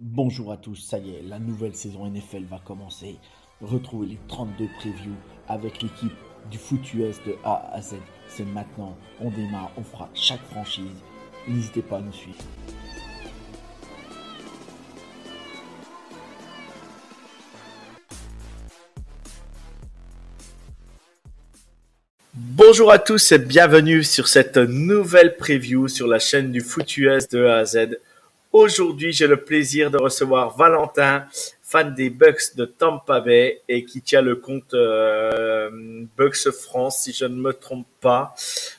Bonjour à tous, ça y est, la nouvelle saison NFL va commencer. Retrouvez les 32 previews avec l'équipe du foot US de A à Z. C'est maintenant, on démarre, on fera chaque franchise. N'hésitez pas à nous suivre. Bonjour à tous et bienvenue sur cette nouvelle preview sur la chaîne du foot US de A à Z. Aujourd'hui, j'ai le plaisir de recevoir Valentin, fan des Bucks de Tampa Bay et qui tient le compte euh, Bucks France, si je ne me trompe pas.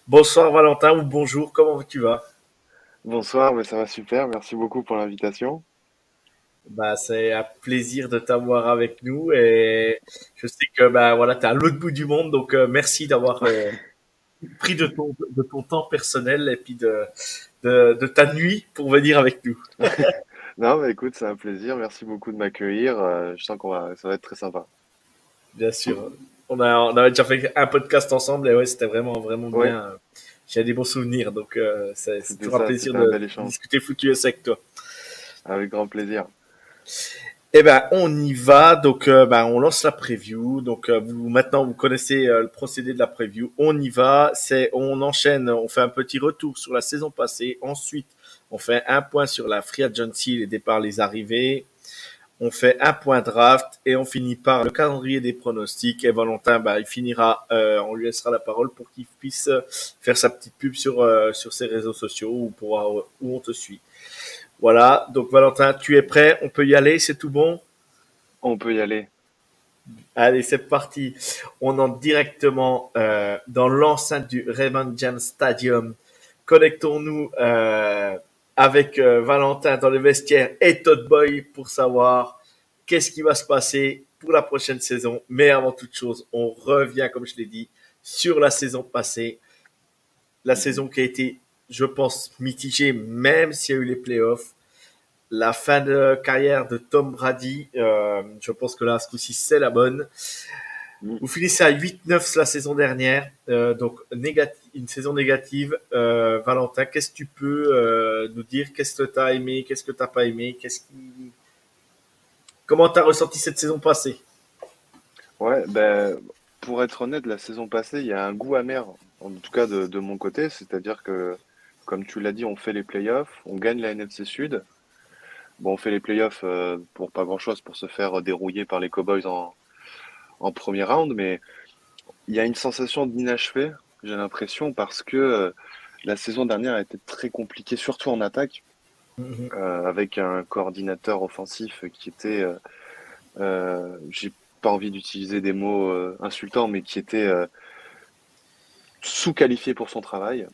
Bonsoir Valentin ou bonjour, comment tu vas? Bonsoir, mais ça va super. Merci beaucoup pour l'invitation. Bah, c'est un plaisir de t'avoir avec nous et je sais que bah voilà, tu es à l'autre bout du monde, donc euh, merci d'avoir euh, pris de ton, de ton temps personnel et puis de, de, de ta nuit pour venir avec nous. non, mais écoute, c'est un plaisir. Merci beaucoup de m'accueillir. Euh, je sens qu'on va, ça va être très sympa. Bien sûr. On, a, on avait déjà fait un podcast ensemble et ouais, c'était vraiment, vraiment bien. J'ai des bons souvenirs, donc euh, c'est toujours un plaisir de discuter foutu avec toi. Avec grand plaisir. Eh ben, on y va. Donc, euh, ben, on lance la preview. Donc, euh, vous maintenant, vous connaissez euh, le procédé de la preview. On y va. C'est, on enchaîne. On fait un petit retour sur la saison passée. Ensuite, on fait un point sur la free agency, les départs, les arrivées. On fait un point draft et on finit par le calendrier des pronostics. Et Valentin, ben, il finira. on lui laissera la parole pour qu'il puisse faire sa petite pub sur sur ses réseaux sociaux ou pour où on te suit. Voilà, donc Valentin, tu es prêt? On peut y aller, c'est tout bon? On peut y aller. Allez, c'est parti. On entre directement euh, dans l'enceinte du Raymond James Stadium. Connectons-nous euh, avec euh, Valentin dans le vestiaire et Todd Boy pour savoir qu'est-ce qui va se passer pour la prochaine saison. Mais avant toute chose, on revient, comme je l'ai dit, sur la saison passée. La saison qui a été je pense, mitigé, même s'il y a eu les playoffs. La fin de carrière de Tom Brady, euh, je pense que là, ce coup-ci, c'est la bonne. Mm. Vous finissez à 8-9 la saison dernière, euh, donc une saison négative. Euh, Valentin, qu'est-ce que tu peux nous dire? Qu'est-ce que tu as aimé? Qu'est-ce que tu n'as pas aimé? Qu'est-ce qui... Comment tu as ressenti cette saison passée? Ouais, ben, pour être honnête, la saison passée, il y a un goût amer, en tout cas de, de mon côté, c'est-à-dire que comme tu l'as dit, on fait les playoffs, on gagne la NFC Sud. Bon, on fait les playoffs euh, pour pas grand-chose, pour se faire dérouiller par les Cowboys en, en premier round, mais il y a une sensation d'inachevé, j'ai l'impression, parce que euh, la saison dernière a été très compliquée, surtout en attaque, mm-hmm. euh, avec un coordinateur offensif qui était, j'ai pas envie d'utiliser des mots insultants, mais qui était sous-qualifié pour son travail.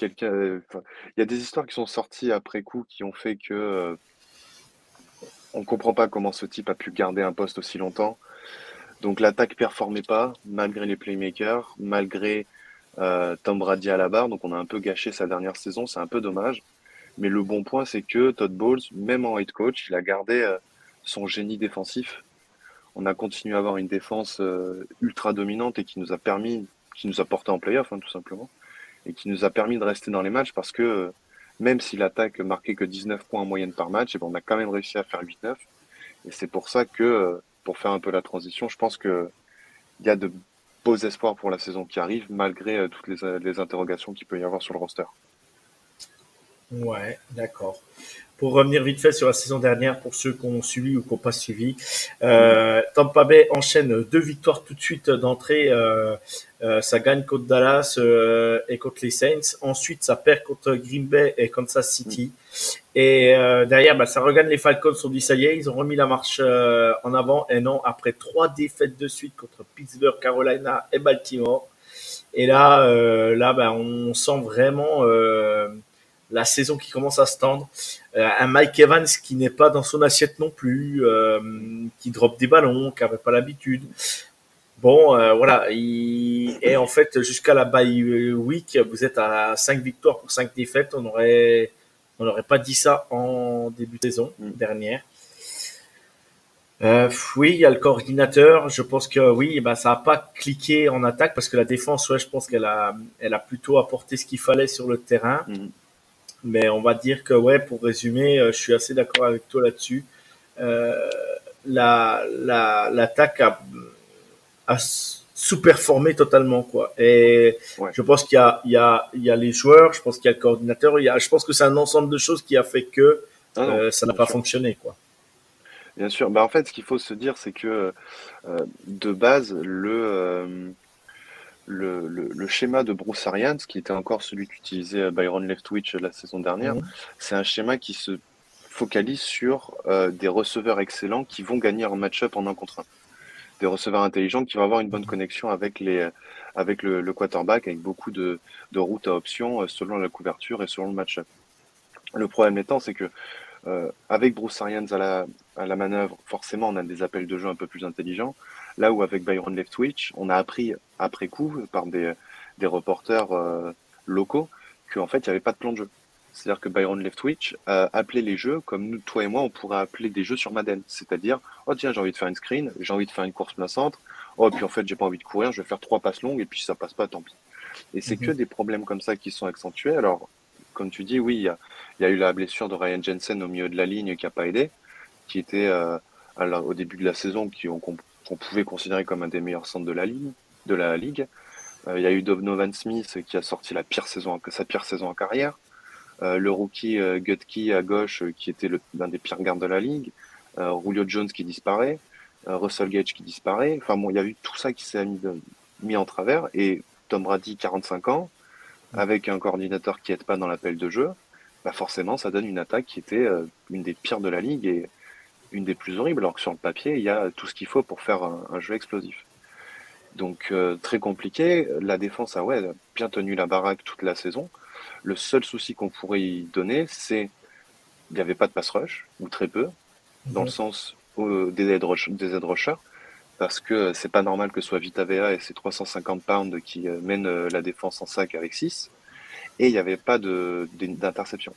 il y a des histoires qui sont sorties après coup qui ont fait que euh, on comprend pas comment ce type a pu garder un poste aussi longtemps. Donc l'attaque performait pas malgré les playmakers, malgré euh, Tom Brady à la barre. Donc on a un peu gâché sa dernière saison, c'est un peu dommage. Mais le bon point, c'est que Todd Bowles, même en head coach, il a gardé euh, son génie défensif. On a continué à avoir une défense ultra dominante et qui nous a permis qui nous a porté en playoff, hein, tout simplement, et qui nous a permis de rester dans les matchs parce que euh, même si l'attaque marquait que 19 points en moyenne par match, et eh ben, on a quand même réussi à faire 8-9. Et c'est pour ça que, euh, pour faire un peu la transition, je pense qu'il y a de beaux espoirs pour la saison qui arrive, malgré euh, toutes les, les interrogations qu'il peut y avoir sur le roster. Ouais, d'accord pour revenir vite fait sur la saison dernière, pour ceux qui ont suivi ou qui n'ont pas suivi, euh, Tampa Bay enchaîne deux victoires tout de suite d'entrée. Euh, euh, ça gagne contre Dallas euh, et contre les Saints. Ensuite, ça perd contre Green Bay et Kansas City. Et euh, derrière, bah, ça regagne les Falcons. On dit ça y est, ils ont remis la marche en avant. Et non, après trois défaites de suite contre Pittsburgh, Carolina et Baltimore. Et là, là, bah, on sent vraiment la saison qui commence à se tendre. Euh, un Mike Evans qui n'est pas dans son assiette non plus, euh, qui drop des ballons, qui n'avait pas l'habitude. Bon, euh, voilà. Et en fait, jusqu'à la bye week, vous êtes à 5 victoires pour 5 défaites. On aurait, on n'aurait pas dit ça en début de saison mm. dernière. Euh, oui, il y a le coordinateur. Je pense que oui, ben, ça n'a pas cliqué en attaque parce que la défense, ouais, je pense qu'elle a, elle a plutôt apporté ce qu'il fallait sur le terrain. Mm. Mais on va dire que, ouais, pour résumer, euh, je suis assez d'accord avec toi là-dessus. Euh, la, la, l'attaque a, a sous-performé totalement, quoi. Et je pense qu'il y a, il y a, il y a les joueurs, je pense qu'il y a le coordinateur, il y a, je pense que c'est un ensemble de choses qui a fait que ah euh, ça n'a pas fonctionné, quoi. Bien sûr. Bah, en fait, ce qu'il faut se dire, c'est que euh, de base, le, le, le, schéma de Bruce Arians, qui était encore celui qu'utilisait Byron Leftwich la saison dernière, mhm. c'est un schéma qui se focalise sur euh, des receveurs excellents qui vont gagner un match-up en un contre un. Des receveurs intelligents qui vont avoir une bonne connexion avec, les, avec le, quarterback, avec beaucoup de, de routes à options euh, selon la couverture et selon le match-up. Le problème étant, c'est que euh, avec Bruce Arians à la, à la manœuvre, forcément, on a des appels de jeu un peu plus intelligents. Là où avec Byron Leftwich, on a appris après coup par des, des reporters euh, locaux qu'en fait, il n'y avait pas de plan de jeu. C'est-à-dire que Byron Leftwich a appelé les jeux comme nous, toi et moi, on pourrait appeler des jeux sur Madden. C'est-à-dire, oh tiens, j'ai envie de faire une screen, j'ai envie de faire une course plein centre, oh puis en fait, j'ai pas envie de courir, je vais faire trois passes longues et puis ça passe pas, tant pis. Et c'est mhm. que des problèmes comme ça qui sont accentués. Alors, comme tu dis, oui, il y a, y a, eu la blessure de Ryan Jensen au milieu de la ligne qui a pas aidé, qui était euh, au début de la saison, qui ont qu'on pouvait considérer comme un des meilleurs centres de la ligue. De la ligue. Euh, il y a eu Donovan Smith qui a sorti la pire saison, sa pire saison en carrière. Euh, le rookie euh, Gutke à gauche qui était l'un des pires gardes de la ligue. Julio Jones qui disparaît. Russell Gage qui disparaît. Enfin bon, il y a eu tout ça qui s'est mis, en travers. Et Tom Brady, 45 ans, avec un coordinateur qui n'aide pas dans l'appel de jeu, bah forcément, ça donne une attaque qui était une des pires de la ligue. Une des plus horribles, alors que sur le papier, il y a tout ce qu'il faut pour faire un, jeu explosif. Donc euh, très compliqué. La défense a ouais, bien tenu la baraque toute la saison. Le seul souci qu'on pourrait y donner, c'est qu'il n'y avait pas de pass rush, ou très peu, dans le sens des, edge des rushers, parce que c'est pas normal que ce soit Vita Vea et ses 350 pounds qui euh, mènent euh, la défense en sac avec 6, et il n'y avait pas d'interception.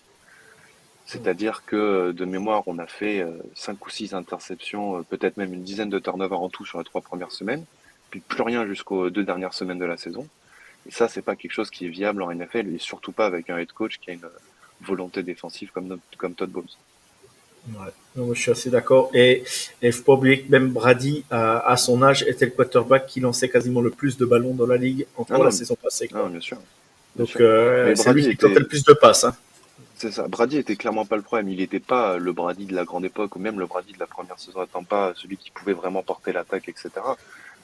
C'est-à-dire que de mémoire, on a fait 5 euh, ou 6 interceptions, euh, peut-être même une dizaine de turnovers en tout sur les trois premières semaines, puis plus rien jusqu'aux deux dernières semaines de la saison. Et ça, c'est pas quelque chose qui est viable en NFL, et surtout pas avec un head coach qui a une volonté défensive comme, comme Todd Bowles. Ouais, je suis assez d'accord. Et il faut pas oublier que même Brady, à, son âge, était le quarterback qui lançait quasiment le plus de ballons dans la ligue en ah la saison passée. Ah, bien sûr. Donc, euh, c'est lui qui tentait le plus de passes. Hein. C'est ça. Brady était clairement pas le problème. Il n'était pas le Brady de la grande époque ou même le Brady de la première saison à Tampa, celui qui pouvait vraiment porter l'attaque, etc.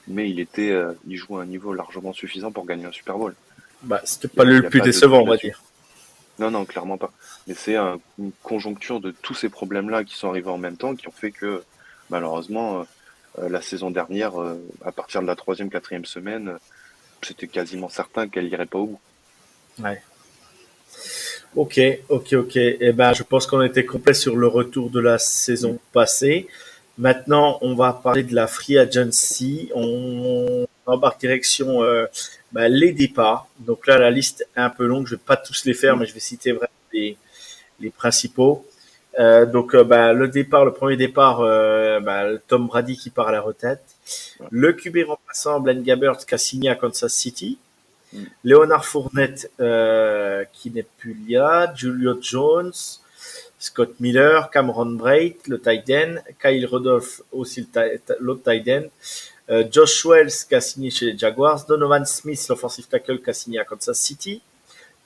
Mais il était, euh, il jouait à un niveau largement suffisant pour gagner un Super Bowl. Bah, c'était pas le plus décevant, on va dire. Non, non, clairement pas. Mais c'est une conjoncture de tous ces problèmes-là qui sont arrivés en même temps qui ont fait que, malheureusement, euh, la saison dernière, euh, à partir de la troisième, quatrième semaine, c'était quasiment certain qu'elle irait pas au bout. Ouais. Ok, ok, ok. Eh ben, je pense qu'on était complet sur le retour de la saison passée. Maintenant, on va parler de la free agency. On embarque direction euh, ben, les départs. Donc là, la liste est un peu longue. Je vais pas tous les faire, mais je vais citer vraiment les, les principaux. Euh, donc, euh, ben, le départ, le premier départ, euh, ben, Tom Brady qui part à la retraite. Le QB remplaçant, Blaine Gabbert, qui a signé à Kansas City. Léonard Fournette, euh, qui n'est plus là, Julio Jones, Scott Miller, Cameron Braid, le tight end, Kyle Rudolph, aussi l'autre tight end, euh, Josh Wells, qui a signé chez les Jaguars, Donovan Smith, l'offensive tackle, qui a signé à Kansas City,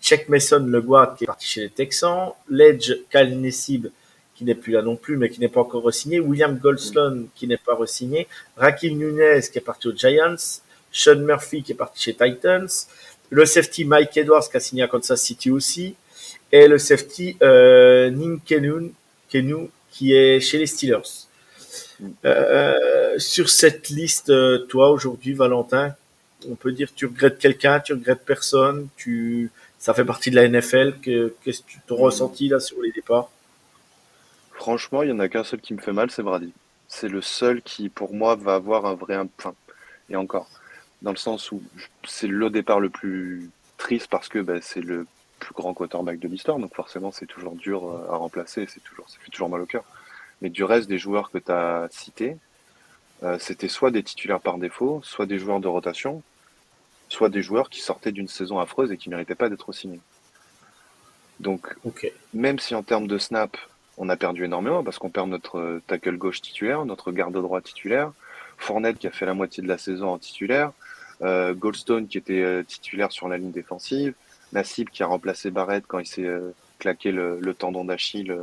Check Mason, le guard, qui est parti chez les Texans, Ledge, Kyle qui n'est plus là non plus, mais qui n'est pas encore re-signé, William Goldstone, qui n'est pas re-signé, Rakim Nunez, qui est parti aux Giants, Sean Murphy qui est parti chez Titans, le safety Mike Edwards qui a signé à Kansas City aussi, et le safety euh, Nin Kenu, qui est chez les Steelers. Euh, sur cette liste, euh, toi aujourd'hui, Valentin, on peut dire tu regrettes quelqu'un, tu regrettes personne, tu ça fait partie de la NFL. Qu'est-ce que tu te ressenti là sur les départs? Franchement, il y en a qu'un seul qui me fait mal, c'est Brady. C'est le seul qui, pour moi, va avoir un vrai. Enfin, et encore, dans le sens où c'est le départ le plus triste parce que bah, c'est le plus grand quarterback de l'histoire, donc forcément c'est toujours dur euh, à remplacer, c'est toujours, ça fait toujours mal au cœur. Mais du reste des joueurs que tu as cités, euh, c'était soit des titulaires par défaut, soit des joueurs de rotation, soit des joueurs qui sortaient d'une saison affreuse et qui ne méritaient pas d'être signés. Donc, même si en termes de snap, on a perdu énormément parce qu'on perd notre euh, tackle gauche titulaire, notre garde droit titulaire, Fournette qui a fait la moitié de la saison en titulaire, euh, Goldstone qui était euh, titulaire sur la ligne défensive, Nassib qui a remplacé Barrett quand il s'est claqué le, tendon d'Achille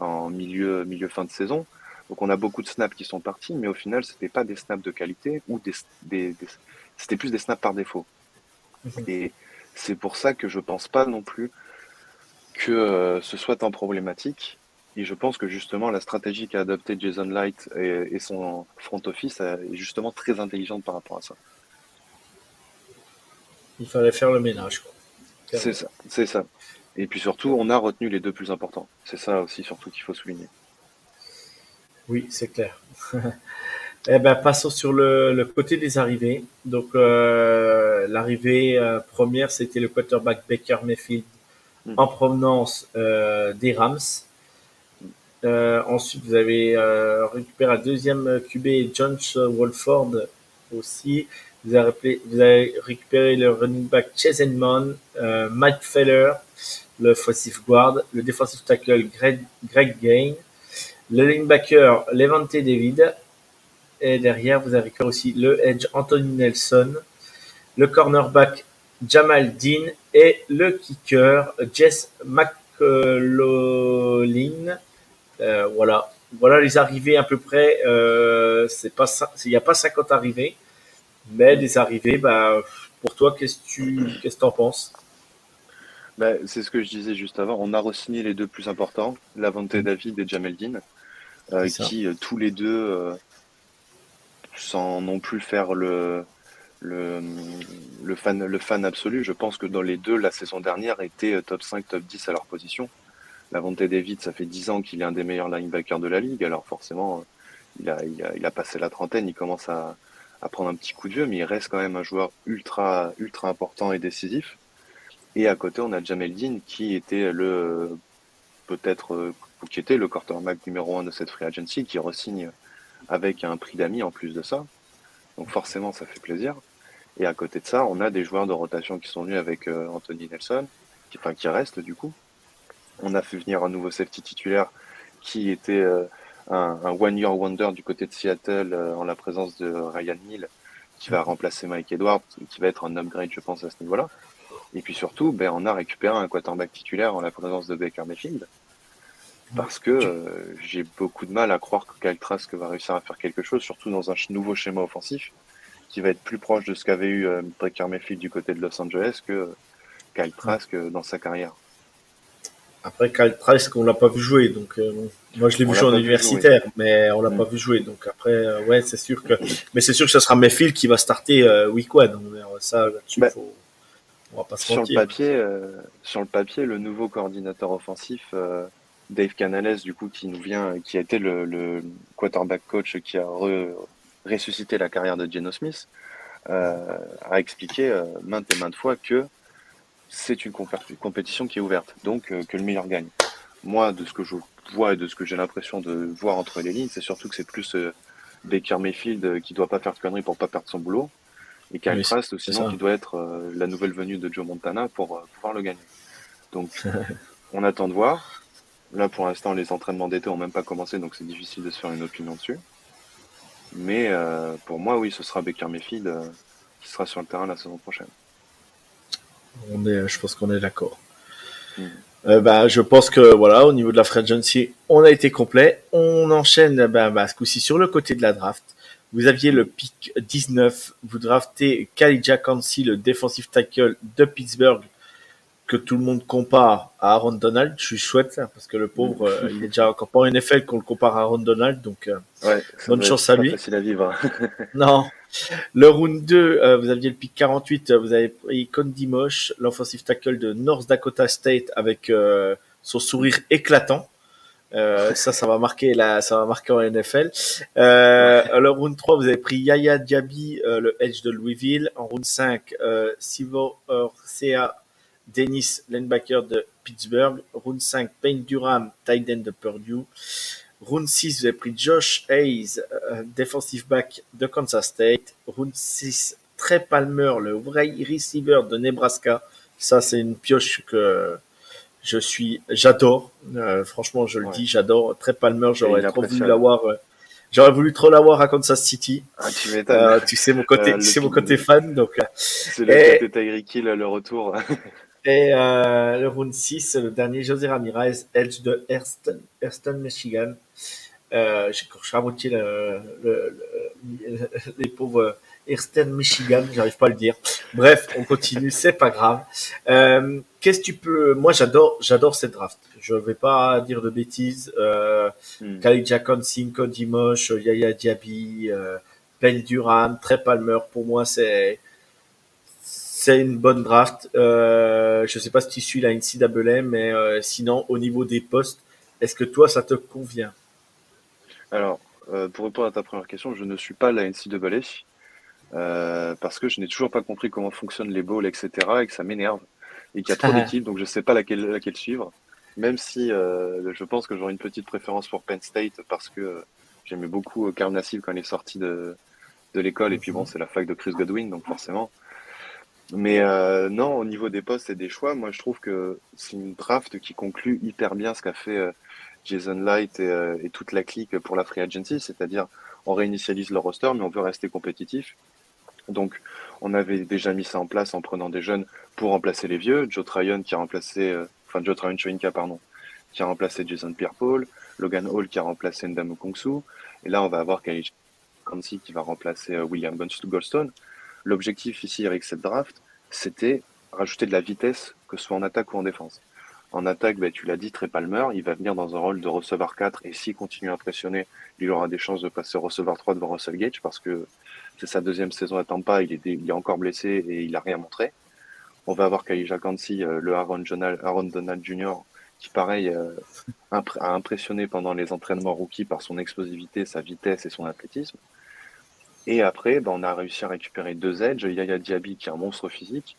en milieu, milieu fin de saison. Donc on a beaucoup de snaps qui sont partis, mais au final, c'était pas des snaps de qualité ou des, c'était plus des snaps par défaut. Mhm. Et c'est pour ça que je pense pas non plus que ce soit un problématique. Et je pense que justement, la stratégie qu'a adoptée Jason Light et, son front office est justement très intelligente par rapport à ça. Il fallait faire le ménage. C'est ça, c'est ça. Et puis surtout, on a retenu les deux plus importants. C'est ça aussi surtout qu'il faut souligner. Oui, c'est clair. eh ben, passons sur le, côté des arrivées. Donc, euh, l'arrivée euh, première, c'était le quarterback Baker Mayfield hmm. en provenance euh, des Rams. Euh, ensuite, vous avez euh, récupéré un deuxième QB, John Wolford aussi. Vous avez, récupéré le running back Chase Edmond, euh, Mike Feller, le offensive guard, le defensive tackle Greg, Greg Gain, le linebacker Levante David, et derrière, vous avez récupéré aussi le edge Anthony Nelson, le cornerback Jamal Dean et le kicker Jess McLaughlin. Euh, voilà, voilà les arrivées à peu près. Euh, c'est pas il n'y a pas 50 arrivées, mais des arrivées. Bah, pour toi, qu'est-ce que tu qu'est-ce en penses? Bah, c'est ce que je disais juste avant. On a re-signé les deux plus importants, Lavante. David et Jamel Dean, euh, qui tous les deux, sans non plus faire le, le, le, fan, le fan absolu, je pense que dans les deux, la saison dernière était top 5, top 10 à leur position. La Lavonte David, ça fait 10 ans qu'il est un des meilleurs linebackers de la ligue. Alors forcément, il a, il a, passé la trentaine, il commence à, prendre un petit coup de vieux, mais il reste quand même un joueur ultra, ultra important et décisif. Et à côté, on a Jamel Dean qui était le peut-être qui était le quarterback numéro un de cette free agency, qui resigne avec un prix d'amis en plus de ça. Donc forcément, ça fait plaisir. Et à côté de ça, on a des joueurs de rotation qui sont venus avec euh, Anthony Nelson, qui, enfin qui restent du coup, on a fait venir un nouveau safety titulaire qui était euh, un, one-year wonder du côté de Seattle euh, en la présence de Ryan Neal, qui va remplacer Mike Edwards, qui va être un upgrade, je pense, à ce niveau-là. Et puis surtout, ben, on a récupéré un quarterback titulaire en la présence de Baker Mayfield. Parce que euh, j'ai beaucoup de mal à croire que Kyle Trask va réussir à faire quelque chose, surtout dans un nouveau schéma offensif, qui va être plus proche de ce qu'avait eu Baker Mayfield du côté de Los Angeles que Kyle Trask dans sa carrière. Après, Trask, on l'a pas vu jouer, donc euh, moi je l'ai vu jouer en universitaire, mais on l'a pas vu jouer. Donc après, euh, ouais, c'est sûr que, mais c'est sûr que ce sera Mayfield qui va starter euh, week one. Ça, bah, on va pas se sur Le papier, sur le papier, le nouveau coordinateur offensif, Dave Canales, du coup, qui nous vient, qui a été le, quarterback coach qui a ressuscité la carrière de Geno Smith, a expliqué maintes et maintes fois que c'est une compétition qui est ouverte, donc euh, que le meilleur gagne. Moi, de ce que je vois et de ce que j'ai l'impression de voir entre les lignes, c'est surtout que c'est plus euh, Baker Mayfield euh, qui doit pas faire de conneries pour pas perdre son boulot, et Kyle Trask sinon qui doit être la nouvelle venue de Joe Montana pour pouvoir le gagner. Donc, on attend de voir. Là, pour l'instant, les entraînements d'été ont même pas commencé, donc c'est difficile de se faire une opinion dessus. Mais pour moi, oui, ce sera Baker Mayfield qui sera sur le terrain la saison prochaine. On est, je pense qu'on est d'accord. Hmm. Euh, bah, je pense que voilà, au niveau de la free agency, on a été complet. On enchaîne bah, bah, ce coup-ci sur le côté de la draft. Vous aviez le pick 19, vous draftez Khalidja Kansi, le defensive tackle de Pittsburgh, que tout le monde compare à Aaron Donald, je suis chouette là, parce que le pauvre, euh, il est déjà encore pas en NFL qu'on le compare à Aaron Donald, donc euh, Ouais, bonne chance à pas lui. facile à vivre. Non. Le round 2, euh, vous aviez le pick 48, euh, vous avez pris Condi Mosh, l'offensive tackle de North Dakota State avec euh, son sourire éclatant. Euh, ça, ça va marquer la, ça va marquer en NFL. Euh, le round 3, vous avez pris Yaya Diaby, euh, le edge de Louisville. En round 5, euh, Sivo Sea Dennis, linebacker de Pittsburgh. Round 5, Payne Durham, tight end de Purdue. Round 6, vous avez pris Josh Hayes, euh, defensive back de Kansas State. Round 6, Trey Palmer, le vrai receiver de Nebraska. Ça, c'est une pioche que je suis, j'adore. Euh, franchement, je le Ouais. dis, j'adore. Trey Palmer, j'aurais trop voulu l'avoir. euh, j'aurais voulu trop l'avoir à Kansas City. Ah, tu. Euh, tu sais mon côté, Euh, tu le sais mon côté fan, donc. euh, C'est le et- côté Tyreek Hill, le retour. Et euh, le round 6, le dernier, José Ramirez, Edge de Hurston, Hurston Michigan. Euh, J'ai écorché à moitié le, le, le- les pauvres Hurston, Michigan, j'arrive pas à le dire. Bref, on continue, c'est pas grave. Euh, Qu'est-ce que tu peux... Moi, j'adore j'adore cette draft. Je vais pas dire de bêtises. Euh, Hmm. Khalid Jackson, Cody Mosh, Yaya Diaby, euh, Ben Durham, Trey Palmer, pour moi, c'est c'est une bonne draft. Euh, je sais pas si tu suis la NCAA, mais euh, sinon, au niveau des postes, est-ce que toi, ça te convient? Alors, euh, pour répondre à ta première question, je ne suis pas la NCAA euh, parce que je n'ai toujours pas compris comment fonctionnent les bowls, etc. et que ça m'énerve et qu'il y a trop d'équipes, donc je ne sais pas laquelle, laquelle suivre. Même si euh, je pense que j'aurai une petite préférence pour Penn State parce que euh, j'aimais beaucoup Carl Nassib quand il est sorti de, de l'école et puis bon, c'est la fac de Chris Godwin, donc forcément. Mais euh, non, au niveau des postes et des choix, moi je trouve que c'est une draft qui conclut hyper bien ce qu'a fait euh, Jason Light et, euh, et toute la clique pour la free agency, c'est-à-dire on réinitialise le roster, mais on veut rester compétitif. Donc, on avait déjà mis ça en place en prenant des jeunes pour remplacer les vieux. Joe Tryon qui a remplacé, euh, enfin Joe Tryon Choinka, pardon, qui a remplacé Jason Pierre-Paul, Logan Hall qui a remplacé Ndamo Kongsu, et là on va avoir Khalid Kansi qui va remplacer euh, William Goldstone. L'objectif ici avec cette draft, c'était rajouter de la vitesse, que ce soit en attaque ou en défense. En attaque, ben, tu l'as dit, Trey Palmer, il va venir dans un rôle de receveur 4 et s'il continue à impressionner, il aura des chances de passer receveur 3 devant Russell Gage parce que c'est sa deuxième saison à Tampa, il est, encore blessé et il a rien montré. On va avoir Kaija Kansi, euh, le Aaron, Aaron Donald Jr., qui pareil euh, a impressionné pendant les entraînements rookies par son explosivité, sa vitesse et son athlétisme. Et après, ben, on a réussi à récupérer deux edges, Yaya Diaby qui est un monstre physique,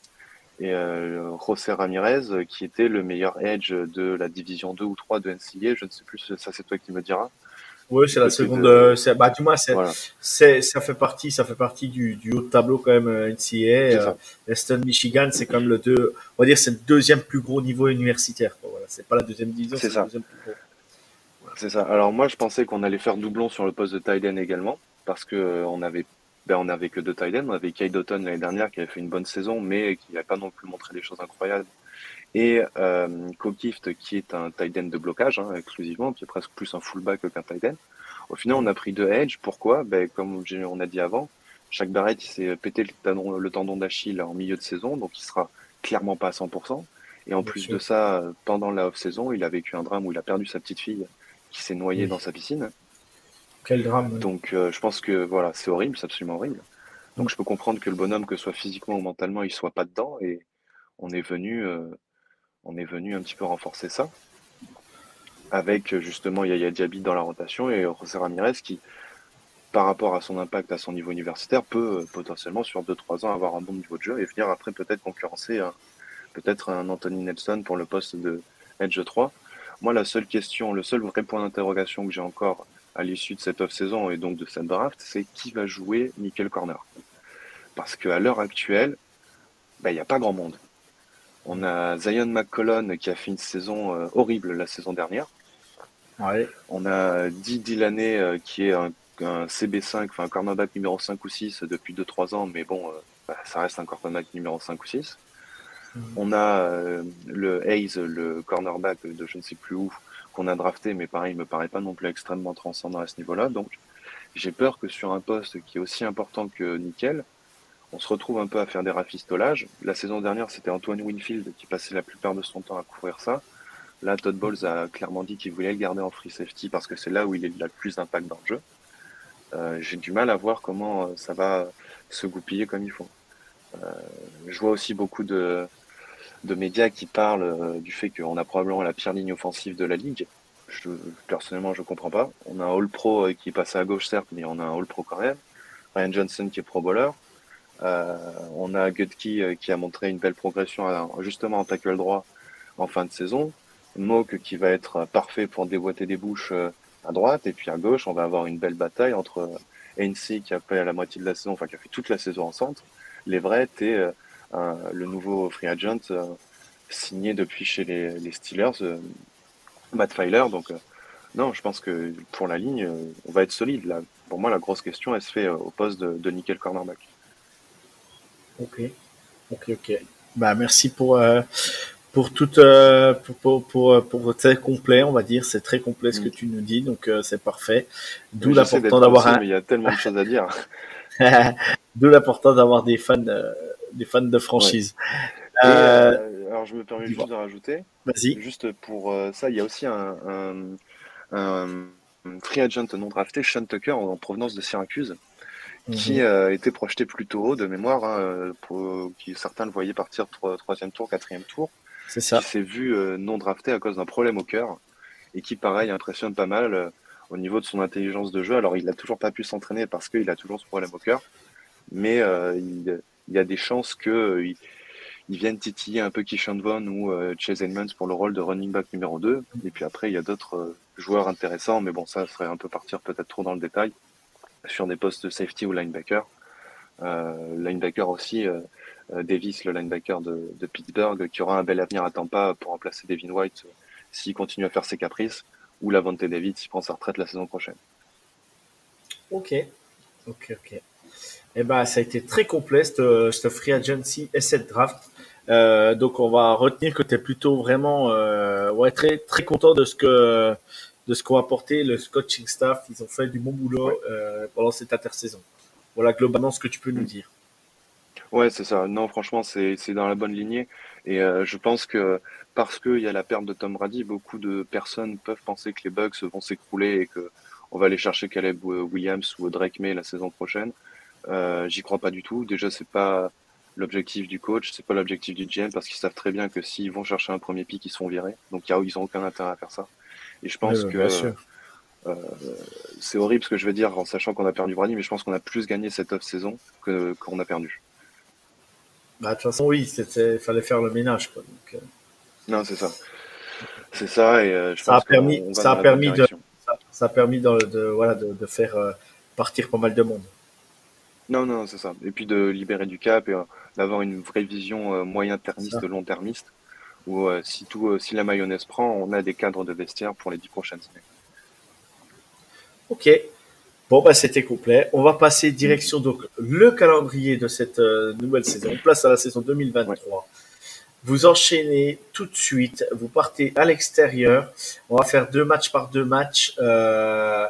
et euh, José Ramirez qui était le meilleur edge de la division 2 ou 3 de NCAA, je ne sais plus, ça c'est toi qui me diras. Oui, c'est la seconde. de- euh, c'est- bah, du moins, c'est, Voilà. ça fait partie, ça fait partie du, du haut de tableau quand même euh, NCAA. C'est Euh. Western Michigan, c'est comme le deux, on va dire, c'est le deuxième plus gros niveau universitaire. quoi. Voilà, c'est pas la deuxième division, C'est ça. le deuxième plus gros. C'est ça. Alors moi, je pensais qu'on allait faire doublon sur le poste de end également, parce que euh, on avait, ben, on avait que deux tight ends. On avait Kay Doughton l'année dernière qui avait fait une bonne saison, mais qui n'avait pas non plus montré des choses incroyables. Et euh, Kokift qui est un tight end de blocage hein, exclusivement, qui est presque plus un fullback qu'un tight end. Au final, on a pris deux edge. Pourquoi? Ben, Comme on a dit avant, Shaq Barrett s'est pété le tendon, le tendon d'Achille en milieu de saison, donc il sera clairement pas à 100%. Et en Bien plus sûr. de ça, euh, pendant la off-saison, il a vécu un drame où il a perdu sa petite fille qui s'est noyée Oui. dans sa piscine. Quel drame. Donc euh, je pense que voilà, c'est horrible, c'est absolument horrible. Donc je peux comprendre que le bonhomme, que ce soit physiquement ou mentalement, il soit pas dedans et on est venu, euh, on est venu un petit peu renforcer ça avec justement Yaya Diaby dans la rotation et José Ramirez qui, par rapport à son impact à son niveau universitaire, peut euh, potentiellement sur 2-3 ans avoir un bon niveau de jeu et venir après peut-être concurrencer peut-être un Anthony Nelson pour le poste de Edge 3. Moi, la seule question, le seul vrai point d'interrogation que j'ai encore à l'issue de cette off-saison et donc de cette draft, c'est qui va jouer nickel corner. Parce qu'à l'heure actuelle, ben, il n'y a pas grand monde. On a Zion McCollum qui a fait une saison euh, horrible la saison dernière. Ouais. On a Di Dillané euh, qui est un, un CB5, enfin un cornerback numéro 5 ou 6 depuis 2-3 ans, mais bon, euh, bah, ça reste un cornerback numéro 5 ou 6. Mhm. On a euh, le Hayes, le cornerback de je ne sais plus où, qu'on a drafté, mais pareil, il me paraît pas non plus extrêmement transcendant à ce niveau-là. Donc, j'ai peur que sur un poste qui est aussi important que Nickel, on se retrouve un peu à faire des rafistolages. La saison dernière, c'était Antoine Winfield qui passait la plupart de son temps à couvrir ça. Là, Todd Bowles a clairement dit qu'il voulait le garder en free safety parce que c'est là où il a le plus d'impact dans le jeu. Euh, j'ai du mal à voir comment euh, ça va se goupiller comme il faut. Euh, je vois aussi beaucoup de, de médias qui parlent du fait qu'on a probablement la pire ligne offensive de la ligue. Personnellement, je comprends pas. On a un All Pro qui est passé à gauche, certes, mais on a un All Pro quand même. Ryan Johnson qui est Pro Bowler. Euh, on a Gutke qui a montré une belle progression justement en tackle droit en fin de saison. Moke qui va être parfait pour déboîter des bouches à droite, et puis à gauche, on va avoir une belle bataille entre ANC qui a fait la moitié de la saison, enfin qui a fait toute la saison en centre, l'Everett et euh, le nouveau free agent euh, signé depuis chez les, Steelers, euh, Matt Filer. Donc non, je pense que pour la ligne, on va être solide. Là, pour moi, la grosse question, elle se fait au poste de, nickel cornerback. Ok, ok, ok. Bah merci pour pour tout euh, pour, pour, pour, très complet on va dire c'est très complet ce que mm. tu nous dis donc euh, c'est parfait d'où l'important d'avoir un il y a tellement de choses à dire d'où l'important d'avoir des fans euh, des fans de franchise alors je me permets juste de rajouter vas-y juste pour ça il y a aussi un, un, free agent non drafté Sean Tucker en, provenance de Syracuse qui a mhm. été projeté plus tôt de mémoire, hein, pour, qui certains le voyaient partir troisième tour, quatrième tour. C'est ça. Qui s'est vu euh, non drafté à cause d'un problème au cœur et qui, pareil, impressionne pas mal euh, au niveau de son intelligence de jeu. Alors, il n'a toujours pas pu s'entraîner parce qu'il a toujours ce problème au cœur, mais euh, il, y a des chances qu'il il vienne titiller un peu Kishon Vaughn ou Chase Edmonds pour le rôle de running back numéro 2. Et puis après, il y a d'autres joueurs intéressants, mais bon, ça serait un peu partir peut-être trop dans le détail sur des postes de safety ou linebacker. linebacker aussi, euh, Davis, le linebacker de, Pittsburgh, qui aura un bel avenir à Tampa pour remplacer Devin White euh, s'il continue à faire ses caprices, ou Lavonte David s'il prend sa retraite la saison prochaine. Ok, ok, ok. Eh ben, ça a été très complet, cette, free agency et cette draft. Euh, donc, on va retenir que tu es plutôt vraiment ouais, très, très content de ce que de ce qu'ont apporté le coaching staff. Ils ont fait du bon boulot pendant cette intersaison. Voilà globalement ce que tu peux nous dire. Ouais, c'est ça. Non, franchement, c'est dans la bonne lignée. Et euh, je pense que parce qu'il y a la perte de Tom Brady, beaucoup de personnes peuvent penser que les Bucks vont s'écrouler et que on va aller chercher Caleb Williams ou Drake May la saison prochaine. Euh, J'y crois pas du tout. Déjà, c'est pas l'objectif du coach, c'est pas l'objectif du GM parce qu'ils savent très bien que s'ils vont chercher un premier pick, ils sont virés. Donc, y a, ils ont aucun intérêt à faire ça. Et je pense que euh, c'est horrible ce que je veux dire en sachant qu'on a perdu Brady, mais je pense qu'on a plus gagné cette off-saison qu'on a perdu. Bah, de toute façon, oui, il fallait faire le ménage. Quoi, euh. Non, c'est ça. C'est ça. Et, euh, ça, a permis, ça, a permis de, ça, a permis de, voilà, de, faire partir pas mal de monde. Non, non, c'est ça. Et puis de libérer du cap et d'avoir une vraie vision moyen-termiste, long-termiste, où si, tout, si la mayonnaise prend, on a des cadres de vestiaire pour les dix prochaines années. Ok, Bon, bah, c'était complet. On va passer direction donc le calendrier de cette euh, nouvelle saison. On place à la saison 2023. Vous enchaînez tout de suite. Vous partez à l'extérieur. On va faire deux matchs par deux matchs. Euh,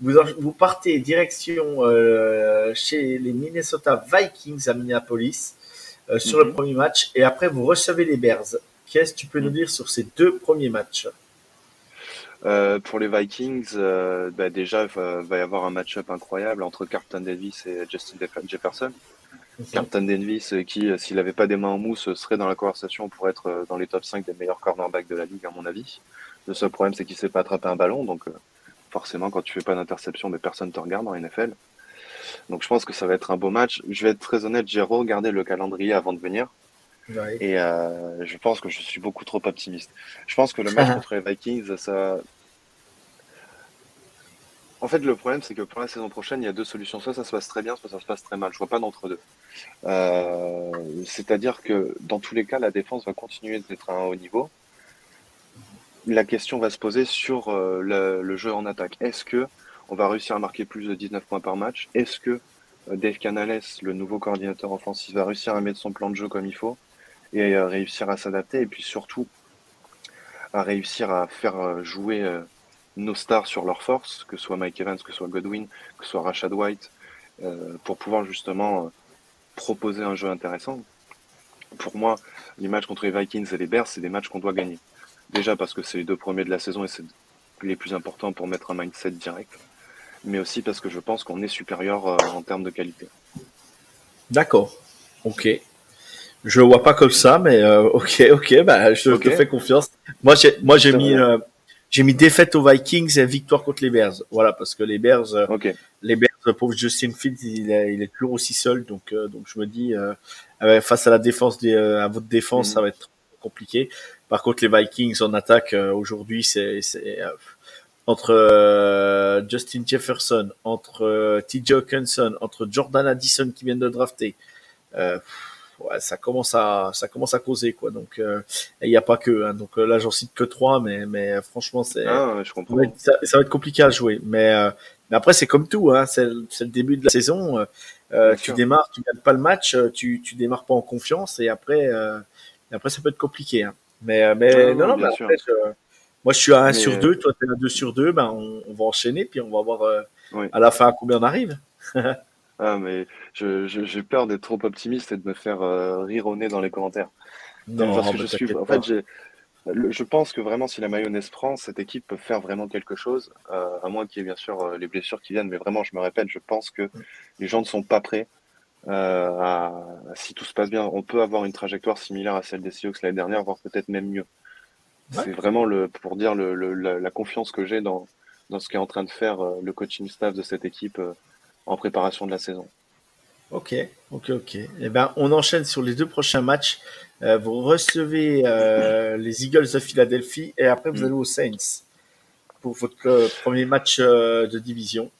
vous, vous partez direction euh, chez les Minnesota Vikings à Minneapolis sur le mhm. premier match. Et après, vous recevez les Bears. Qu'est-ce que tu peux nous mhm. dire sur ces deux premiers matchs? Euh, pour les Vikings, euh, bah déjà, il va, y avoir un match-up incroyable entre Carlton Davis et Justin Jefferson. Carlton euh, qui, s'il n'avait pas des mains en mousse, serait dans la conversation pour être dans les top 5 des meilleurs cornerbacks de la ligue, à mon avis. Le seul problème, c'est qu'il ne sait pas attraper un ballon. Donc, forcément, quand tu fais pas d'interception, mais personne ne te regarde en NFL. Donc, je pense que ça va être un beau match. Je vais être très honnête, j'ai regardé le calendrier avant de venir. Et euh, je pense que je suis beaucoup trop optimiste. Je pense que le match contre les Vikings, ça. En fait, le problème, c'est que pour la saison prochaine, il y a deux solutions. Soit ça se passe très bien, soit ça se passe très mal. Je vois pas d'entre-deux. Euh, c'est-à-dire que dans tous les cas, la défense va continuer d'être à un haut niveau. La question va se poser sur euh, le, jeu en attaque. Est-ce que on va réussir à marquer plus de 19 points par match? Est-ce que Dave Canales, le nouveau coordinateur offensif, va réussir à mettre son plan de jeu comme il faut et réussir à s'adapter et puis surtout à réussir à faire euh, jouer euh, nos stars sur leurs forces, que ce soit Mike Evans, que ce soit Godwin, que ce soit Rashad White, euh, pour pouvoir justement proposer un jeu intéressant. Pour moi, les matchs contre les Vikings et les Bears, c'est des matchs qu'on doit gagner. Déjà parce que c'est les deux premiers de la saison et c'est les plus importants pour mettre un mindset direct, mais aussi parce que je pense qu'on est supérieur euh, en termes de qualité. D'accord. Ok. Je le vois pas comme ça, mais euh, ok, ok, bah, je te fais confiance. Moi, j'ai, moi, j'ai mis, euh, j'ai mis défaite aux Vikings et victoire contre les Bears. Voilà, parce que les Bears, euh, les Bears, pauvre Justin Fields, il est, il est toujours aussi seul, donc, donc je me dis, face à la défense des, à votre défense, mm. ça va être compliqué. Par contre, les Vikings en attaque aujourd'hui, c'est, c'est entre Justin Jefferson, entre T.J. Hawkinson, entre Jordan Addison qui vient de drafter. Euh, ça commence à ça commence à causer quoi. Donc euh, il n'y a pas que hein. donc euh, là j'en cite que trois, mais mais franchement c'est ah, je comprends. Ça, va être compliqué à jouer. Mais euh, mais après c'est comme tout, hein, c'est le début de la saison. tu démarres, tu gagnes pas le match, tu tu démarres pas en confiance et après après ça peut être compliqué. Hein. Mais mais ah, non non, mais après, moi je suis à 1 sur 2, toi tu es à 2 sur 2, ben on, on, va enchaîner puis on va voir à la fin à combien on arrive. Ah, mais j'ai peur d'être trop optimiste et de me faire euh, rire au nez dans les commentaires. Non, parce que je suis, en fait, je pense que vraiment, si la mayonnaise prend, cette équipe peut faire vraiment quelque chose, euh, à moins qu'il y ait bien sûr euh, les blessures qui viennent. Mais vraiment, je me répète, je pense que les gens ne sont pas prêts. à, si tout se passe bien, on peut avoir une trajectoire similaire à celle des Seahawks l'année dernière, voire peut-être même mieux. C'est vraiment le, pour dire le, la, la, confiance que j'ai dans, dans ce qu'est en train de faire le coaching staff de cette équipe en préparation de la saison. Ok, ok, ok. Eh ben, on enchaîne sur les deux prochains matchs. Euh, vous recevez euh, les Eagles de Philadelphie et après vous mm. allez aux Saints pour votre euh, premier match de division.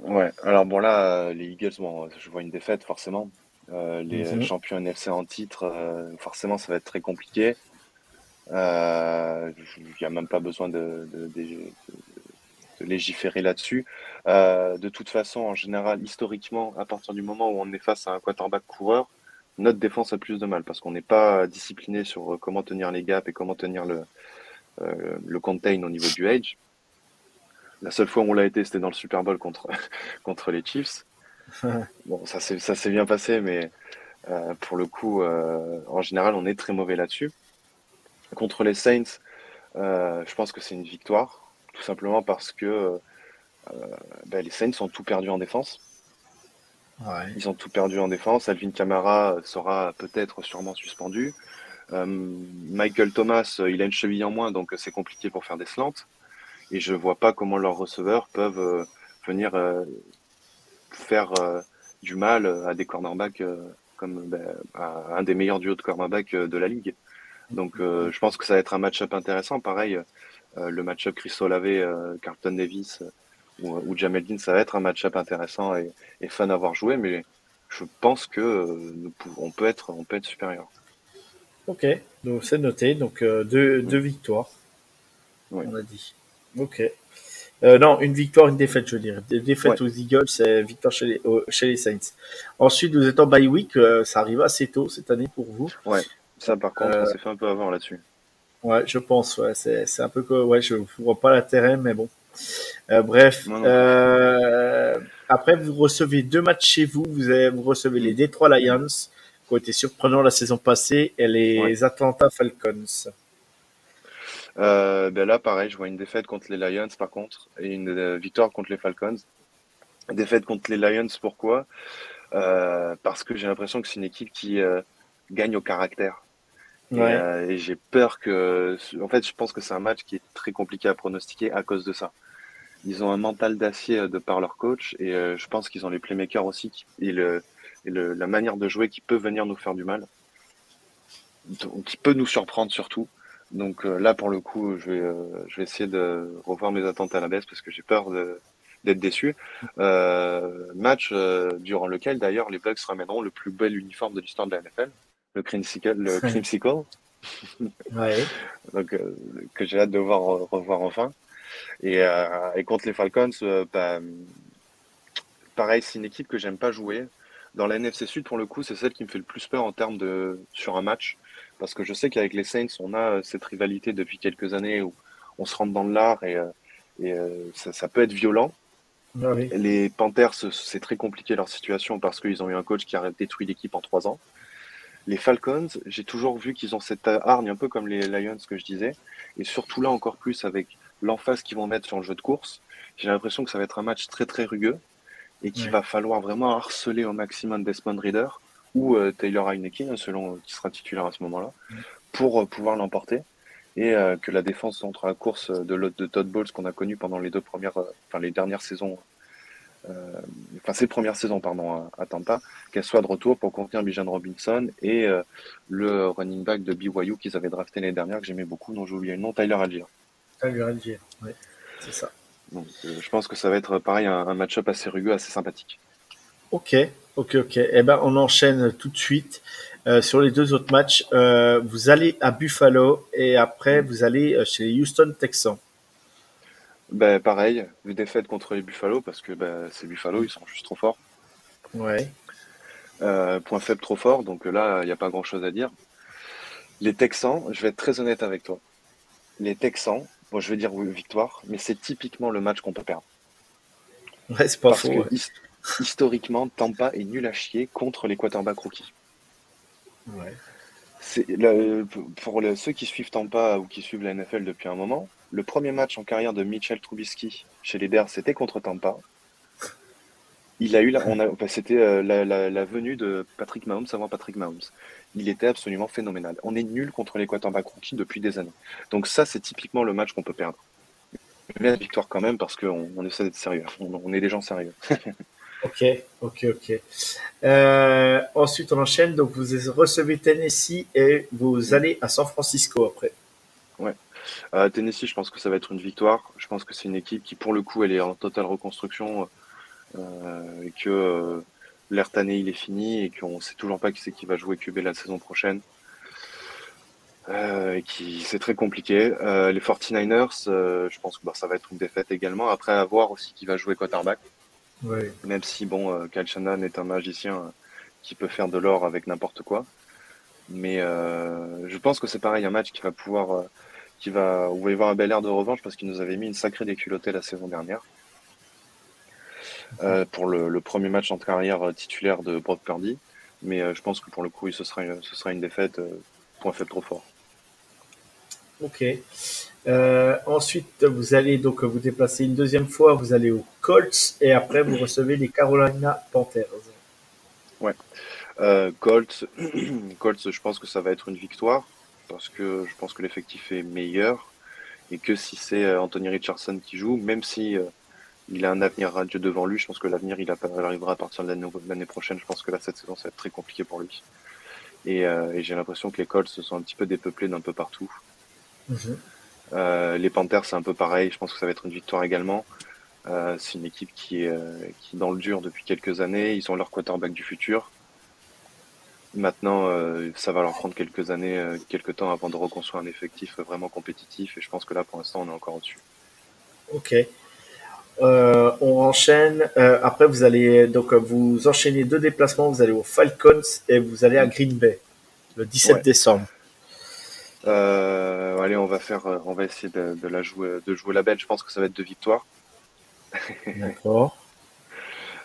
Ouais. Alors bon là, les Eagles, bon, je vois une défaite forcément. les mm-hmm. champions NFC en titre, forcément, ça va être très compliqué. Il n'y a même pas besoin de, de, de légiférer là-dessus. Euh, de toute façon, en général, historiquement, à partir du moment où on est face à un quarterback coureur, notre défense a plus de mal parce qu'on n'est pas discipliné sur comment tenir les gaps et comment tenir le, euh, le contain au niveau du edge. La seule fois où on l'a été, c'était dans le Super Bowl contre, contre les Chiefs. Bon, ça s'est bien passé, mais euh, pour le coup, en général, on est très mauvais là-dessus. Contre les Saints, je pense que c'est une victoire tout simplement parce que euh, ben, les Saints ont tout perdu en défense. Ils ont tout perdu en défense. Alvin Kamara sera peut-être sûrement suspendu. Euh, Michael Thomas, il a une cheville en moins, donc c'est compliqué pour faire des slants. Et je vois pas comment leurs receveurs peuvent euh, venir faire du mal à des cornerbacks comme ben, à un des meilleurs duos de cornerbacks de la ligue. Donc je pense que ça va être un match-up intéressant. Pareil, le match-up Chris Olave, Carlton Davis euh, ou, ou, Jamel Dean, ça va être un match-up intéressant et, fun à voir jouer, mais je pense que nous on peut être, on peut être supérieur. Ok, donc c'est noté. Donc deux, deux, victoires. On a dit. Ok. non, une victoire, une défaite, je veux dire. Défaite aux Eagles, c'est victoire chez les, chez les Saints. Ensuite, vous êtes en bye week. ça arrive assez tôt cette année pour vous. Ouais, ça par contre, on s'est fait un peu avant là-dessus. Ouais, je pense. Ouais, c'est, un peu que ouais, je vois pas l'intérêt, mais bon. Euh, bref. Euh, après, vous recevez deux matchs chez vous. Vous, avez, vous recevez les Detroit Lions, qui ont été surprenants la saison passée, et les Atlanta Falcons. Euh, ben là, pareil, je vois une défaite contre les Lions, par contre, et une victoire contre les Falcons. Défaite contre les Lions, pourquoi? Parce que j'ai l'impression que c'est une équipe qui gagne au caractère. Euh, et, j'ai peur que. En fait, je pense que c'est un match qui est très compliqué à pronostiquer à cause de ça. Ils ont un mental d'acier euh, de par leur coach et euh, je pense qu'ils ont les playmakers aussi et, le, et le, la manière de jouer qui peut venir nous faire du mal, qui peut nous surprendre surtout. Donc là, pour le coup, je vais, je vais essayer de revoir mes attentes à la baisse parce que j'ai peur d'être déçu. match durant lequel d'ailleurs les Bucks ramèneront le plus bel uniforme de l'histoire de la NFL le Creamsicle, le Creamsicle. ouais. Donc, euh, que j'ai hâte de voir revoir enfin. Et, euh, et contre les Falcons, euh, bah, pareil, c'est une équipe que j'aime pas jouer. Dans la NFC Sud, pour le coup, c'est celle qui me fait le plus peur en termes de sur un match, parce que je sais qu'avec les Saints, on a cette rivalité depuis quelques années où on se rentre dans l'art et, et ça, ça, peut être violent. Ah oui. Les Panthers, c'est très compliqué leur situation parce qu'ils ont eu un coach qui a détruit l'équipe en trois ans. Les Falcons, j'ai toujours vu qu'ils ont cette hargne un peu comme les Lions que je disais, et surtout là encore plus avec l'emphase qu'ils vont mettre sur le jeu de course. J'ai l'impression que ça va être un match très très rugueux et qu'il Ouais. va falloir vraiment harceler au maximum Desmond Reader ou euh, Taylor Heineken, selon euh, qui sera titulaire à ce moment-là, pour euh, pouvoir l'emporter. Et que la défense entre la course de, de Todd Bowles qu'on a connu pendant les deux premières, enfin les dernières saisons, enfin ces premières saisons pardon à, à Tampa, qu'elle soit de retour pour contenir Bijan Robinson et euh, le running back de BYU qu'ils avaient drafté l'année dernière que j'aimais beaucoup, dont j'ai oublié le nom, Tyler Algier. Rien dire. Ouais, c'est ça. Donc euh, je pense que ça va être pareil un, un match-up assez rugueux, assez sympathique. Ok, ok, ok. Eh ben, on enchaîne tout de suite euh, sur les deux autres matchs. Euh, vous allez à Buffalo et après vous allez euh, chez les Houston Texans. Ben, pareil, une défaite contre les Buffalo parce que ben, c'est Buffalo, ils sont juste trop forts. Ouais. Euh, point faible trop fort, donc là, il n'y a pas grand chose à dire. Les Texans, je vais être très honnête avec toi. Les Texans, bon, je vais dire oui, victoire, mais c'est typiquement le match qu'on peut perdre. Ouais, c'est pas Parce faux. que ouais. historiquement, Tampa est nul à chier contre les quarterbacks rookies. Ouais. C'est pour le- ceux qui suivent Tampa ou qui suivent la NFL depuis un moment, le premier match en carrière de Mitchell Trubisky chez les Bears, c'était contre Tampa. Il a eu la, on a, enfin, c'était euh, la, la- la venue de Patrick Mahomes avant Patrick Mahomes. Il était absolument phénoménal. On est nul contre les quarterbacks rookies depuis des années. Donc ça, c'est typiquement le match qu'on peut perdre. Mais la victoire quand même parce qu'on on essaie d'être sérieux. On, on est des gens sérieux. Ok, ok, ok. Euh, ensuite, on enchaîne. Donc, vous recevez Tennessee et vous allez à San Francisco après. Euh, Tennessee, je pense que ça va être une victoire. Je pense que c'est une équipe qui, pour le coup, elle est en totale reconstruction euh, et que euh, l'ère il est fini et qu'on sait toujours pas qui c'est qui va jouer QB la saison prochaine. Euh, et qui c'est très compliqué. Les 49ers, euh, je pense que bah, ça va être une défaite également. Après, à voir aussi qui va jouer quarterback. Ouais. Même si, bon, Kyle Shanahan est un magicien qui peut faire de l'or avec n'importe quoi. Mais euh, je pense que c'est pareil, un match qui va pouvoir, qui va, il va y avoir un bel air de revanche parce qu'il nous avait mis une sacrée déculottée la saison dernière. Euh, pour le, le premier match en carrière euh, titulaire de Brock Purdy. Mais euh, je pense que pour le coup, ce sera une, ce sera une défaite, euh, point faible trop fort. Ok. Ensuite, vous allez donc vous déplacer une deuxième fois. Vous allez aux Colts et après vous recevez les Carolina Panthers. Euh, Colts, Colts, je pense que ça va être une victoire parce que je pense que l'effectif est meilleur et que si c'est euh, Anthony Richardson qui joue, même si euh, il a un avenir radieux devant lui, je pense que l'avenir il, arrivera à partir de l'année prochaine. Je pense que là cette saison ça va être très compliqué pour lui. Et, euh, et j'ai l'impression que les Colts se sont un petit peu dépeuplés d'un peu partout. Mhm. Euh, les Panthers c'est un peu pareil. Je pense que ça va être une victoire également. Euh, c'est une équipe qui est, qui est dans le dur depuis quelques années. Ils ont leur quarterback du futur. Maintenant, euh, ça va leur prendre quelques années, euh, quelques temps avant de reconstruire un effectif vraiment compétitif. Et je pense que là, pour l'instant, on est encore au-dessus. Ok. Euh, on enchaîne. Après, vous allez donc vous enchaînez deux déplacements. Vous allez aux Falcons et vous allez à Green Bay le 17 Ouais. décembre. Allez, on va faire, on va essayer de, de la jouer, de jouer la belle. Je pense que ça va être deux victoires. D'accord.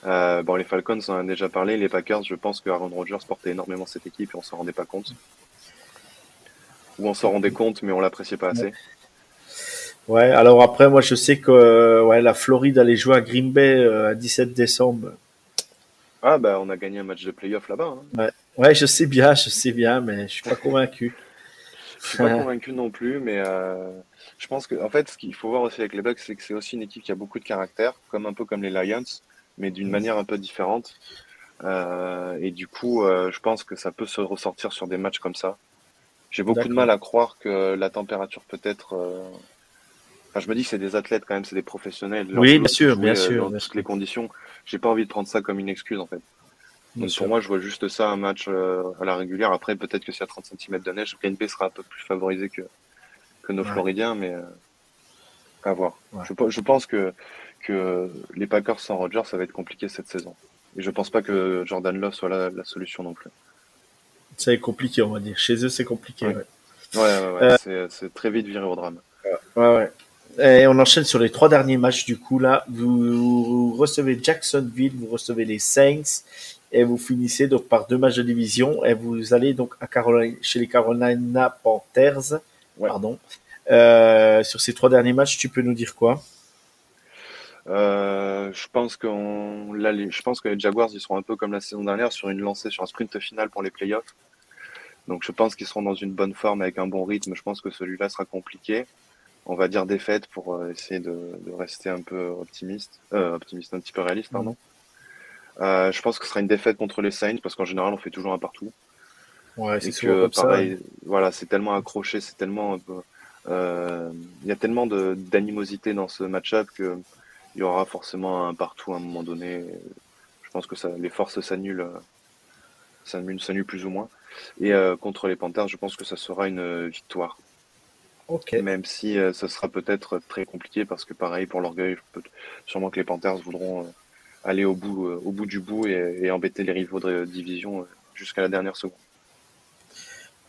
Euh, bon, les Falcons, on en a déjà parlé. Les Packers, je pense que Aaron Rodgers portait énormément cette équipe et on s'en rendait pas compte. Ou on s'en rendait compte, mais on l'appréciait pas assez. Ouais. Alors après, moi, je sais que euh, ouais, la Floride allait jouer à Green Bay euh, à 17 décembre. Ah, bah, on a gagné un match de playoff là-bas. hein. Ouais, je sais bien, je sais bien, mais je suis pas convaincu. Je suis pas convaincu non plus, mais euh, je pense que, en fait, ce qu'il faut voir aussi avec les Bucks, c'est que c'est aussi une équipe qui a beaucoup de caractère, comme un peu comme les Lions, mais d'une manière un peu différente. Euh, et du coup, euh, je pense que ça peut se ressortir sur des matchs comme ça. J'ai beaucoup de mal à croire que la température peut être. euh, Enfin, je me dis que c'est des athlètes quand même, c'est des professionnels. Oui, bien sûr, bien sûr, Dans bien toutes sûr. les conditions. J'ai pas envie de prendre ça comme une excuse en fait. Bien Donc sûr. pour moi, je vois juste ça, un match à la régulière. Après, peut-être que s'il y a 30 cm de neige, Bay sera un peu plus favorisé que, que nos Ouais. Floridiens, mais à voir. Ouais. Je, pe- je pense que, que les Packers sans Rodgers, ça va être compliqué cette saison. Et je pense pas que Jordan Love soit la, la solution non plus. C'est compliqué, on va dire. Chez eux, c'est compliqué. Ouais. Ouais. Ouais, Euh. c'est- c'est très vite viré au drame. Ouais, ouais. Et on enchaîne sur les trois derniers matchs du coup là. Vous recevez Jacksonville, vous recevez les Saints et vous finissez donc par deux matchs de division et vous allez donc à Caroline, chez les Carolina Panthers. Pardon. Euh, sur ces trois derniers matchs, tu peux nous dire quoi? Euh, je pense qu'on là, je pense que les Jaguars ils seront un peu comme la saison dernière sur une lancée sur un sprint final pour les playoffs. Donc je pense qu'ils seront dans une bonne forme avec un bon rythme. Je pense que celui-là sera compliqué. On va dire défaite pour euh, essayer de, rester un peu optimiste, euh, optimiste un petit peu réaliste pardon. Euh, je pense que ce sera une défaite contre les Saints parce qu'en général on fait toujours un partout. Ouais, c'est que pareil, voilà, c'est tellement accroché, c'est tellement il y a tellement d'animosité dans ce match-up que il y aura forcément un partout à un moment donné. Je pense que ça, les forces s'annulent, s'annulent plus ou moins. Et euh, contre les Panthers, je pense que ça sera une victoire. Ok. Même si euh, ça sera peut-être très compliqué parce que pareil pour l'orgueil, sûrement que les Panthers voudront euh, aller au bout, au bout du bout et, embêter les rivaux de division jusqu'à la dernière seconde.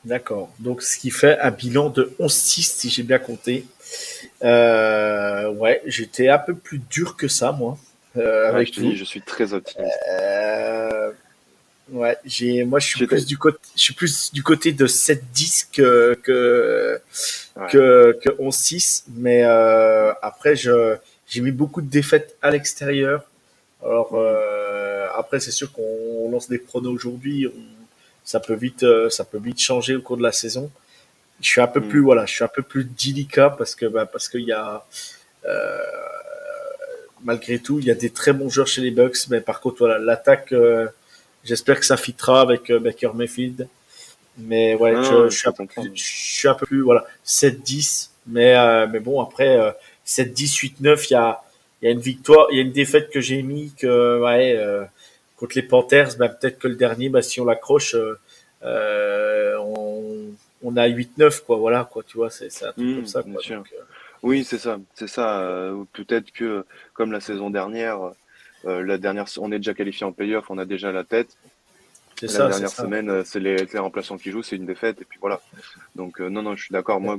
D'accord. Donc, ce qui fait un bilan de 11-6, si j'ai bien compté. Euh, ouais, j'étais un peu plus dur que ça, moi. Euh, avec je, dis, je suis très optimiste. Euh, ouais, j'ai, moi, je suis plus du côté, je suis plus du côté de 7-10 que que, que, que 11-6. Mais euh, après, je, j'ai mis beaucoup de défaites à l'extérieur. Alors euh, après, c'est sûr qu'on lance des pronos aujourd'hui. Ça peut vite, ça peut vite changer au cours de la saison je suis un peu mm. plus voilà, je suis un peu plus délicat parce que bah, parce qu'il y a euh, malgré tout, il y a des très bons joueurs chez les Bucks, mais par contre voilà, l'attaque, euh, j'espère que ça fitera avec euh, Baker Mayfield. Mais ouais, je, je, suis un peu plus, je suis un peu plus voilà 7-10, mais euh, mais bon après 7-10, 8-9, il y a il y a une victoire, il y a une défaite que j'ai mis que ouais contre les Panthers, bah, peut-être que le dernier, bah, si on l'accroche, on on a 8-9, quoi, voilà, quoi, tu vois, c'est un truc comme mmh, ça. Quoi, euh. Oui, c'est ça, c'est ça. Euh, peut-être que, comme la saison dernière, euh, la dernière, on est déjà qualifié en playoff, on a déjà la tête. La ça, dernière semaine, c'est les, les, remplaçants qui jouent, c'est une défaite, et puis voilà. Donc, non, non, je suis d'accord. Moi,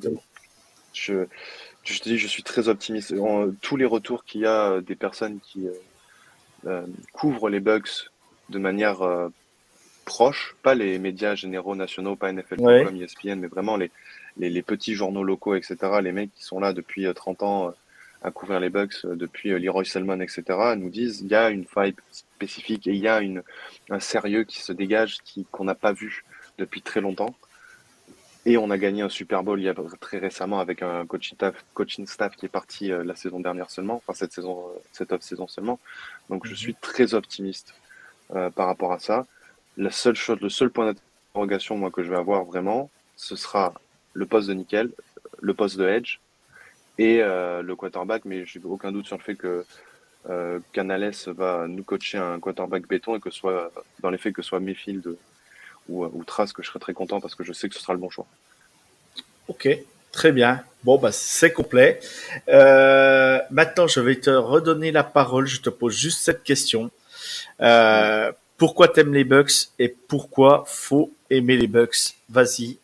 je, je te dis, je suis très optimiste. tous les retours qu'il y a des personnes qui couvrent les bugs de manière proches, pas les médias généraux nationaux, pas NFL.com, ESPN, mais vraiment les, les, petits journaux locaux, etc. Les mecs qui sont là depuis 30 euh, ans euh, à couvrir les Bucks, euh, depuis Leroy Selman, etc., nous disent il y a une vibe spécifique et il y a une, un sérieux qui se dégage qui, qu'on n'a pas vu depuis très longtemps. Et on a gagné un Super Bowl il y a très récemment avec un coaching staff, coaching staff qui est parti la saison dernière seulement, enfin cette saison, cette off-saison seulement. Donc je mhm. suis très optimiste par rapport à ça la seule chose, le seul point d'interrogation moi que je vais avoir vraiment, ce sera le poste de nickel, le poste de edge et euh, le quarterback. Mais j'ai aucun doute sur le fait que euh, Canales va nous coacher un quarterback béton et que soit dans les faits que soit Mayfield ou, ou Trace que je serai très content parce que je sais que ce sera le bon choix. Ok, très bien. Bon, bah, c'est complet. Euh, maintenant, je vais te redonner la parole. Je te pose juste cette question. Euh, pourquoi t'aimes les Bucks et pourquoi faut aimer les Bucks? Vas-y.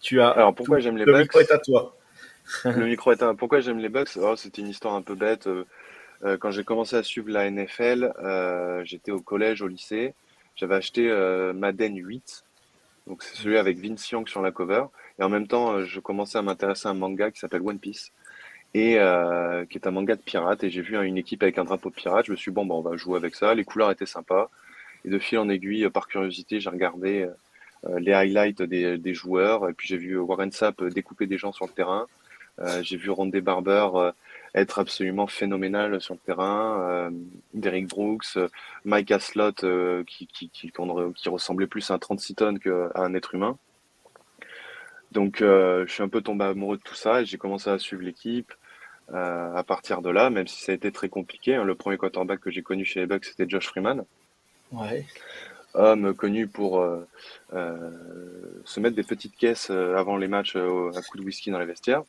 Tu as. Alors pourquoi j'aime les Bucks? Le micro est à toi. le micro est à Pourquoi j'aime les Bucks? Oh, C'était une histoire un peu bête. Euh, euh, quand j'ai commencé à suivre la NFL, euh, j'étais au collège, au lycée. J'avais acheté Madden 8. Donc c'est celui avec Vince Young sur la cover. Et en même temps, je commençais à m'intéresser à un manga qui s'appelle One Piece et euh, qui est un manga de pirates. Et j'ai vu une équipe avec un drapeau de pirate. Je me suis dit, bon, bah, on va jouer avec ça. Les couleurs étaient sympas. Et de fil en aiguille, par curiosité, j'ai regardé euh, les highlights des, des, joueurs. Et puis j'ai vu Warren Sapp découper des gens sur le terrain. Euh, j'ai vu Rondé Barber euh, être absolument phénoménal sur le terrain. Euh, Derrick Brooks, Mike Aslot qui, qui, qui, qui, ressemblait plus à un 36 tonnes qu'à un être humain. Donc je suis un peu tombé amoureux de tout ça et j'ai commencé à suivre l'équipe. Euh, à partir de là, même si ça a été très compliqué. Hein, le premier quarterback que j'ai connu chez les Bucks, c'était Josh Freeman. Homme connu pour euh, euh, se mettre des petites caisses avant les matchs à coup de whisky dans les vestiaires.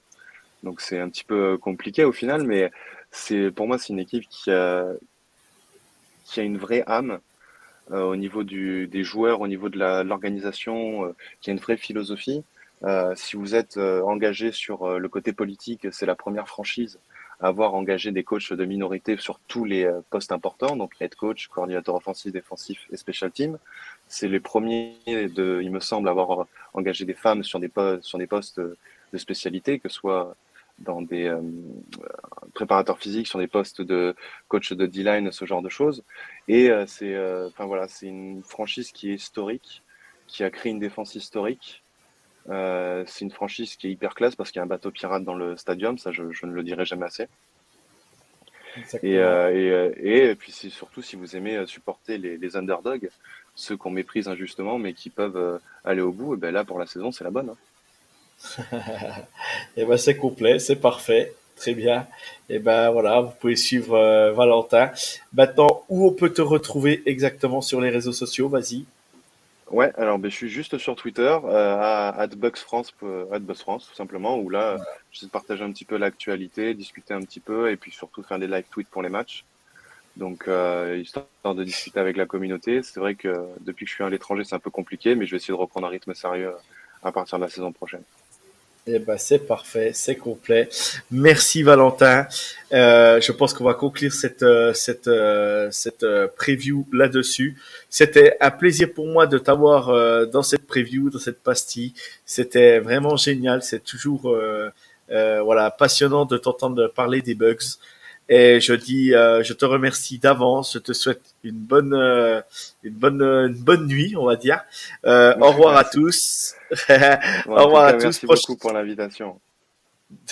Donc c'est un petit peu compliqué au final, mais c'est pour moi c'est une équipe qui a, qui a une vraie âme au niveau du, des joueurs, au niveau de l'organisation, qui a une vraie philosophie. Si vous êtes engagé sur le côté politique, c'est la première franchise à avoir engagé des coachs de minorité sur tous les postes importants, donc head coach, coordinateur offensif, défensif et special team. C'est les premiers, de, il me semble, avoir engagé des femmes sur des, postes, sur des postes de spécialité, que ce soit dans des euh, préparateurs physiques, sur des postes de coach de D-line, ce genre de choses. Et euh, c'est euh, enfin, voilà, une franchise qui est historique, qui a créé une défense historique. C'est une franchise qui est hyper classe parce qu'il y a un bateau pirate dans le stadium, ça je, je ne le dirai jamais assez. Et, et, et, puis surtout si vous aimez supporter les, les underdogs, ceux qu'on méprise injustement mais qui peuvent aller au bout, et ben là pour la saison c'est la bonne. Hein. et eh ben c'est complet, c'est parfait. Très bien. Et eh ben voilà, vous pouvez suivre euh, Valentin. Maintenant, où on peut te retrouver exactement sur les réseaux sociaux? Vas-y. Ouais, alors ben, je suis juste sur Twitter, euh, à @bucksfrance, euh, France tout simplement, où là, j'essaie de partager un petit peu l'actualité, discuter un petit peu, et puis surtout faire des live tweets pour les matchs. Donc, histoire de discuter avec la communauté. C'est vrai que depuis que je suis à l'étranger, c'est un peu compliqué, mais je vais essayer de reprendre un rythme sérieux à partir de la saison prochaine. Eh ben, c'est parfait, c'est complet. Merci Valentin. Euh, je pense qu'on va conclure cette euh, cette euh, cette preview là-dessus. C'était un plaisir pour moi de t'avoir dans cette preview, dans cette pastille. C'était vraiment génial. C'est toujours voilà passionnant de t'entendre parler des bugs. Et je dis, euh, je te remercie d'avance. Je te souhaite une bonne, euh, une bonne, une bonne nuit, on va dire. Euh, au revoir à tous. au revoir à tous. Merci beaucoup pour l'invitation.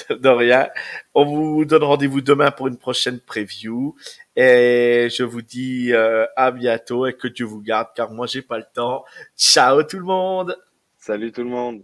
De rien. On vous donne rendez-vous demain pour une prochaine preview. Et je vous dis à bientôt et que Dieu vous garde, car moi j'ai pas le temps. Ciao tout le monde. Salut tout le monde.